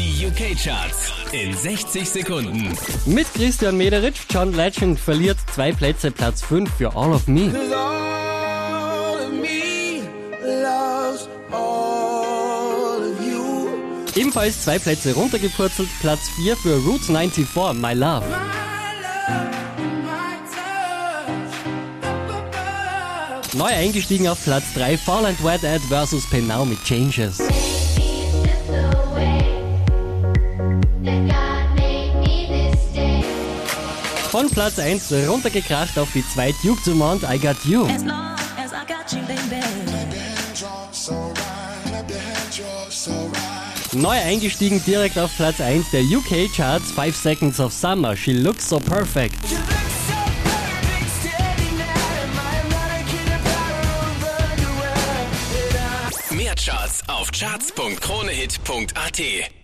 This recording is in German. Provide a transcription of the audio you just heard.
Die UK-Charts in 60 Sekunden. Mit Christian Mederitsch, John Legend verliert zwei Plätze, Platz 5 für All of Me. Ebenfalls zwei Plätze runtergepurzelt, Platz 4 für Roots 94, My Love. Neu eingestiegen auf Platz 3, Fall and Wet Ad vs. Penau mit Changes. Von Platz 1 runtergekracht auf die 2 Duke Dumont, I Got You. Neu eingestiegen direkt auf Platz 1 der UK Charts. 5 Seconds of Summer, She Looks So Perfect. Mehr Charts auf charts.kronehit.at